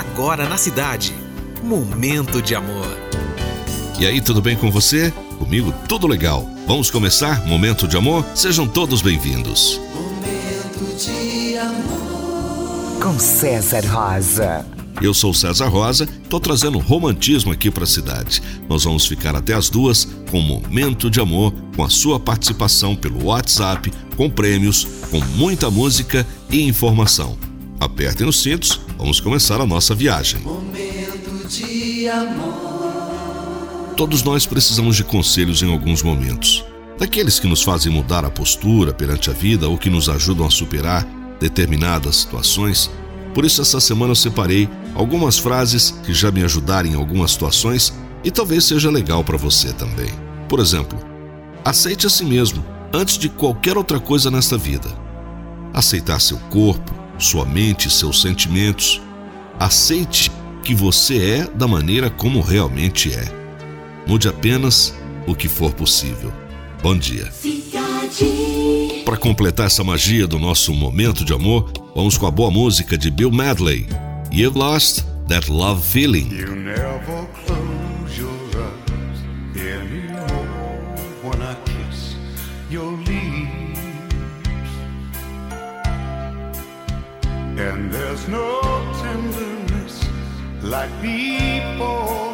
agora na cidade. Momento de amor. E aí, tudo bem com você? Comigo tudo legal. Vamos começar Momento de Amor? Sejam todos bem-vindos. Momento de amor. Com César Rosa. Eu sou César Rosa, tô trazendo romantismo aqui para a cidade. Nós vamos ficar até as duas com Momento de Amor, com a sua participação pelo WhatsApp, com prêmios, com muita música e informação. Apertem os cintos, vamos começar a nossa viagem. Momento de amor. Todos nós precisamos de conselhos em alguns momentos. Daqueles que nos fazem mudar a postura perante a vida ou que nos ajudam a superar determinadas situações. Por isso, essa semana eu separei algumas frases que já me ajudaram em algumas situações e talvez seja legal para você também. Por exemplo, aceite a si mesmo antes de qualquer outra coisa nesta vida. Aceitar seu corpo, sua mente e seus sentimentos. Aceite que você é da maneira como realmente é. Mude apenas o que for possível. Bom dia. Para completar essa magia do nosso momento de amor, vamos com a boa música de Bill Medley. You've lost that love feeling. You never close your eyes anymore when I kiss your lips. And there's no tenderness like before.